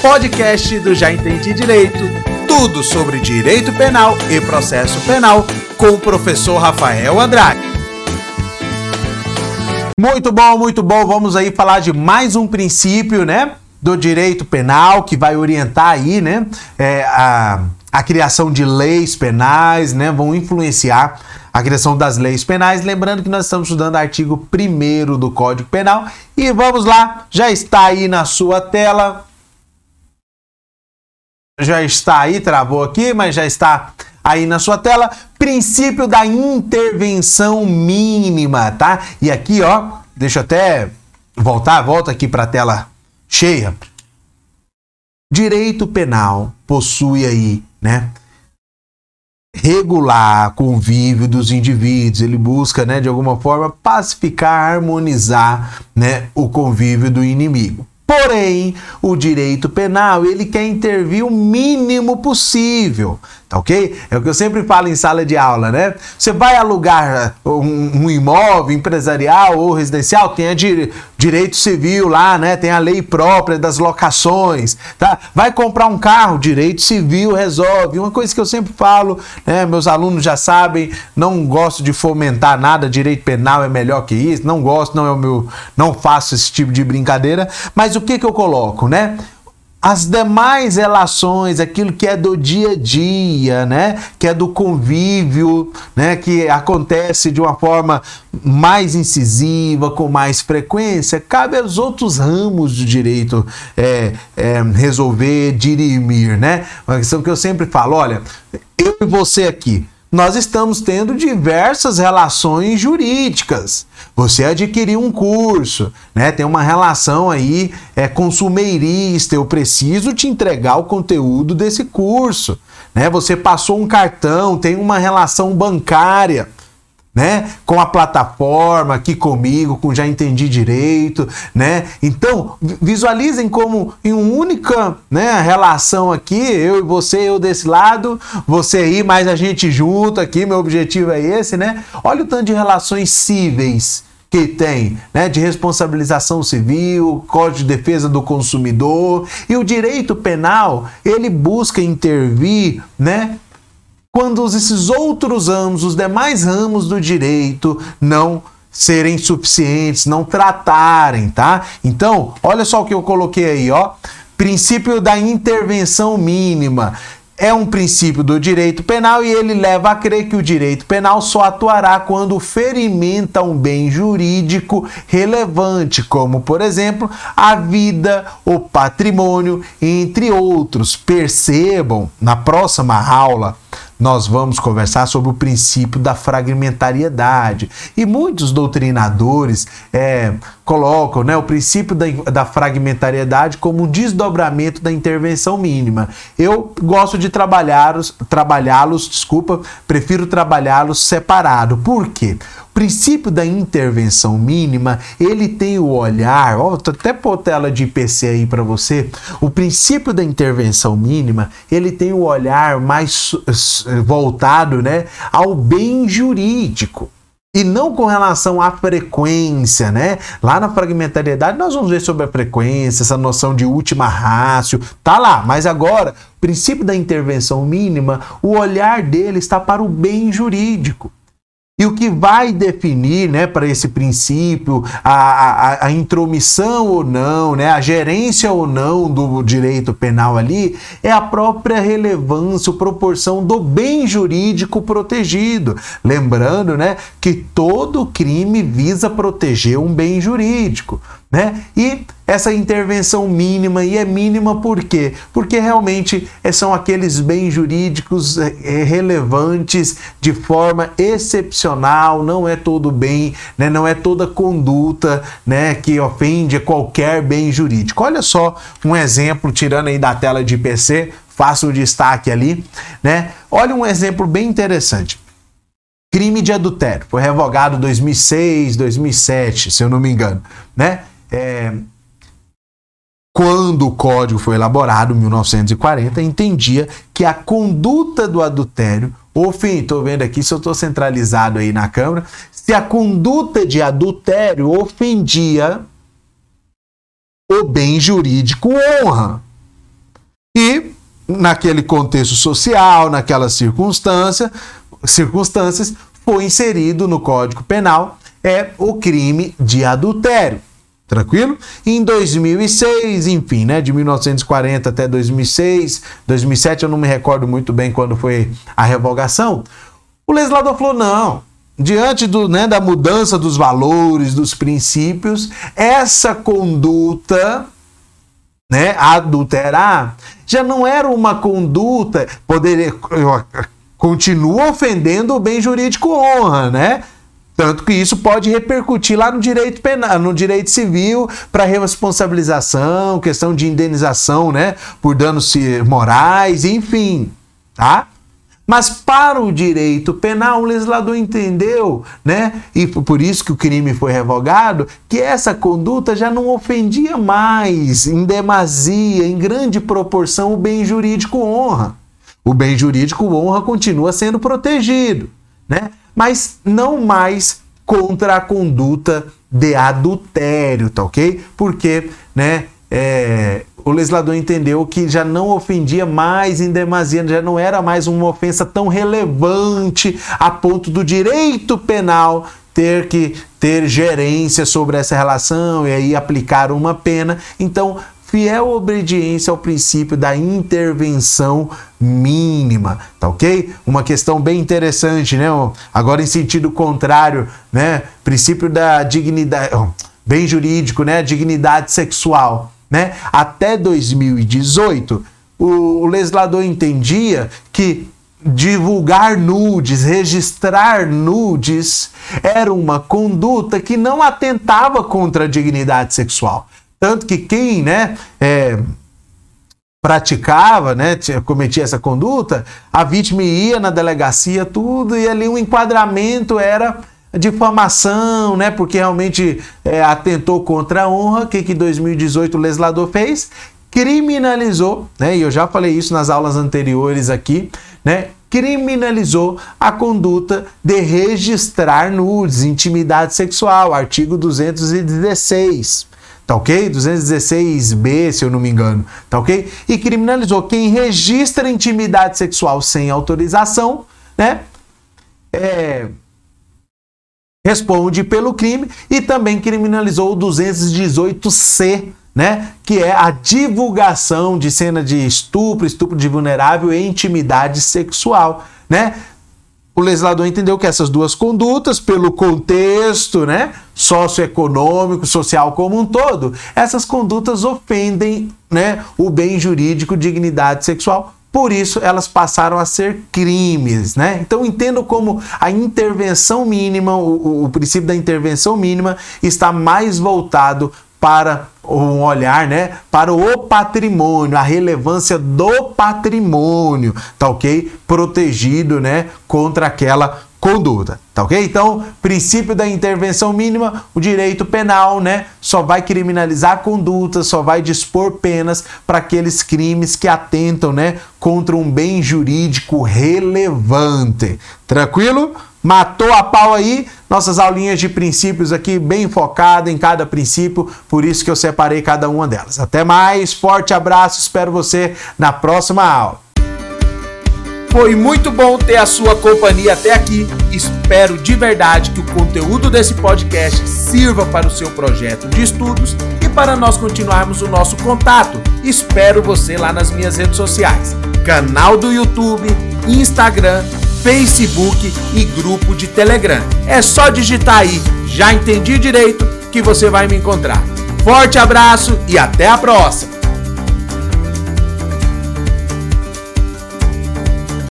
podcast do Já Entendi Direito. Tudo sobre direito penal e processo penal com o professor Rafael Andrade. Muito bom, muito bom. Vamos aí falar de mais um princípio, né? Do direito penal que vai orientar aí, né? É, a, a criação de leis penais, né? Vão influenciar a criação das leis penais. Lembrando que nós estamos estudando o artigo 1 do Código Penal. E vamos lá, já está aí na sua tela. Já está aí, travou aqui, mas já está aí na sua tela. Princípio da intervenção mínima, tá? E aqui, ó, deixa eu até voltar, volta aqui para a tela cheia. Direito penal possui aí, né? regular convívio dos indivíduos, ele busca, né, de alguma forma pacificar, harmonizar, né, o convívio do inimigo. Porém, o direito penal, ele quer intervir o mínimo possível, tá ok? É o que eu sempre falo em sala de aula, né? Você vai alugar um, um imóvel empresarial ou residencial, tem a di direito civil lá, né? Tem a lei própria das locações, tá? Vai comprar um carro, direito civil resolve. Uma coisa que eu sempre falo, né? Meus alunos já sabem, não gosto de fomentar nada, direito penal é melhor que isso, não gosto, não é o meu, não faço esse tipo de brincadeira, mas o que que eu coloco, né? As demais relações, aquilo que é do dia a dia, né, que é do convívio, né, que acontece de uma forma mais incisiva, com mais frequência, cabe aos outros ramos do direito é, é, resolver, dirimir, né? Uma questão que eu sempre falo, olha, eu e você aqui, nós estamos tendo diversas relações jurídicas. Você adquiriu um curso, né? Tem uma relação aí é consumeirista, eu preciso te entregar o conteúdo desse curso, né? Você passou um cartão, tem uma relação bancária né? Com a plataforma aqui comigo, com já entendi direito, né? Então, visualizem como em uma única, né, relação aqui, eu e você, eu desse lado, você aí, mais a gente junto aqui, meu objetivo é esse, né? Olha o tanto de relações cíveis que tem, né, de responsabilização civil, Código de Defesa do Consumidor, e o direito penal, ele busca intervir, né, quando esses outros ramos, os demais ramos do direito, não serem suficientes, não tratarem, tá? Então, olha só o que eu coloquei aí, ó. Princípio da intervenção mínima é um princípio do direito penal e ele leva a crer que o direito penal só atuará quando ferimenta um bem jurídico relevante, como, por exemplo, a vida, o patrimônio, entre outros. Percebam na próxima aula nós vamos conversar sobre o princípio da fragmentariedade. E muitos doutrinadores é, colocam né, o princípio da, da fragmentariedade como um desdobramento da intervenção mínima. Eu gosto de trabalhá-los, trabalhá-los, desculpa, prefiro trabalhá-los separado. Por quê? Princípio da intervenção mínima, ele tem o olhar, ó, até pôr tela de IPC aí para você. O princípio da intervenção mínima, ele tem o olhar mais voltado, né, ao bem jurídico. E não com relação à frequência, né? Lá na fragmentariedade nós vamos ver sobre a frequência, essa noção de última rácio, tá lá. Mas agora, o princípio da intervenção mínima, o olhar dele está para o bem jurídico. E o que vai definir, né, para esse princípio, a, a, a, intromissão ou não, né, a gerência ou não do direito penal ali, é a própria relevância, proporção do bem jurídico protegido. Lembrando, né, que todo crime visa proteger um bem jurídico né? E essa intervenção mínima, e é mínima por quê? Porque realmente eh, são aqueles bens jurídicos eh, eh, relevantes de forma excepcional, não é todo bem, né? não é toda conduta né? que ofende qualquer bem jurídico. Olha só um exemplo, tirando aí da tela de PC, faço o destaque ali, né? Olha um exemplo bem interessante. Crime de adultério, foi revogado 2006, 2007, se eu não me engano, né? É, quando o código foi elaborado, em 1940, entendia que a conduta do adultério, ofende, estou vendo aqui se eu estou centralizado aí na Câmara, se a conduta de adultério ofendia o bem jurídico honra. que naquele contexto social, naquelas circunstância, circunstâncias, foi inserido no Código Penal é o crime de adultério. Tranquilo? Em 2006, enfim, né, de 1940 até 2006, 2007 eu não me recordo muito bem quando foi a revogação, o legislador falou: não, diante do, né, da mudança dos valores, dos princípios, essa conduta, né, adulterar, já não era uma conduta, poderia, continua ofendendo o bem jurídico honra, né? Tanto que isso pode repercutir lá no direito penal, no direito civil, para responsabilização, questão de indenização, né, por danos morais, enfim, tá? Mas para o direito penal, o legislador entendeu, né? E por isso que o crime foi revogado, que essa conduta já não ofendia mais, em demasia, em grande proporção, o bem jurídico honra. O bem jurídico honra continua sendo protegido, né? Mas não mais contra a conduta de adultério, tá ok? Porque, né? É, o legislador entendeu que já não ofendia mais em demasia, já não era mais uma ofensa tão relevante a ponto do direito penal ter que ter gerência sobre essa relação e aí aplicar uma pena. Então, fiel obediência ao princípio da intervenção mínima, tá ok? Uma questão bem interessante, né? Agora em sentido contrário, né? Princípio da dignidade, bem jurídico, né? Dignidade sexual né? Até 2018, o, legislador entendia que divulgar nudes, registrar nudes, era uma conduta que não atentava contra a dignidade sexual. Tanto que quem, né, é, praticava, né, cometia essa conduta, a vítima ia na delegacia, tudo, e ali o enquadramento era difamação, né? Porque realmente é, atentou contra a honra. Que que 2018 o legislador fez? Criminalizou, né? E eu já falei isso nas aulas anteriores aqui, né? Criminalizou a conduta de registrar nudes, intimidade sexual, artigo 216 tá ok? 216b, se eu não me engano, tá ok? E criminalizou quem registra intimidade sexual sem autorização, né? É, responde pelo crime e também criminalizou o 218C, né, que é a divulgação de cena de estupro, estupro de vulnerável e intimidade sexual, né? O legislador entendeu que essas duas condutas, pelo contexto, né, socioeconômico, social como um todo, essas condutas ofendem, né, o bem jurídico, dignidade sexual, por isso, elas passaram a ser crimes, né? Então, entendo como a intervenção mínima, o, o, princípio da intervenção mínima, está mais voltado para um olhar, né, para o patrimônio, a relevância do patrimônio, tá ok? Protegido, né, contra aquela conduta, tá ok? Então, princípio da intervenção mínima, o direito penal, né, só vai criminalizar a conduta, só vai dispor penas para aqueles crimes que atentam, né, contra um bem jurídico relevante. Tranquilo? Matou a pau aí? Nossas aulinhas de princípios aqui bem focada em cada princípio, por isso que eu separei cada uma delas. Até mais, forte abraço, espero você na próxima aula. Foi muito bom ter a sua companhia até aqui. Espero de verdade que o conteúdo desse podcast sirva para o seu projeto de estudos e para nós continuarmos o nosso contato. Espero você lá nas minhas redes sociais: canal do YouTube, Instagram, Facebook e grupo de Telegram. É só digitar aí, já entendi direito, que você vai me encontrar. Forte abraço e até a próxima!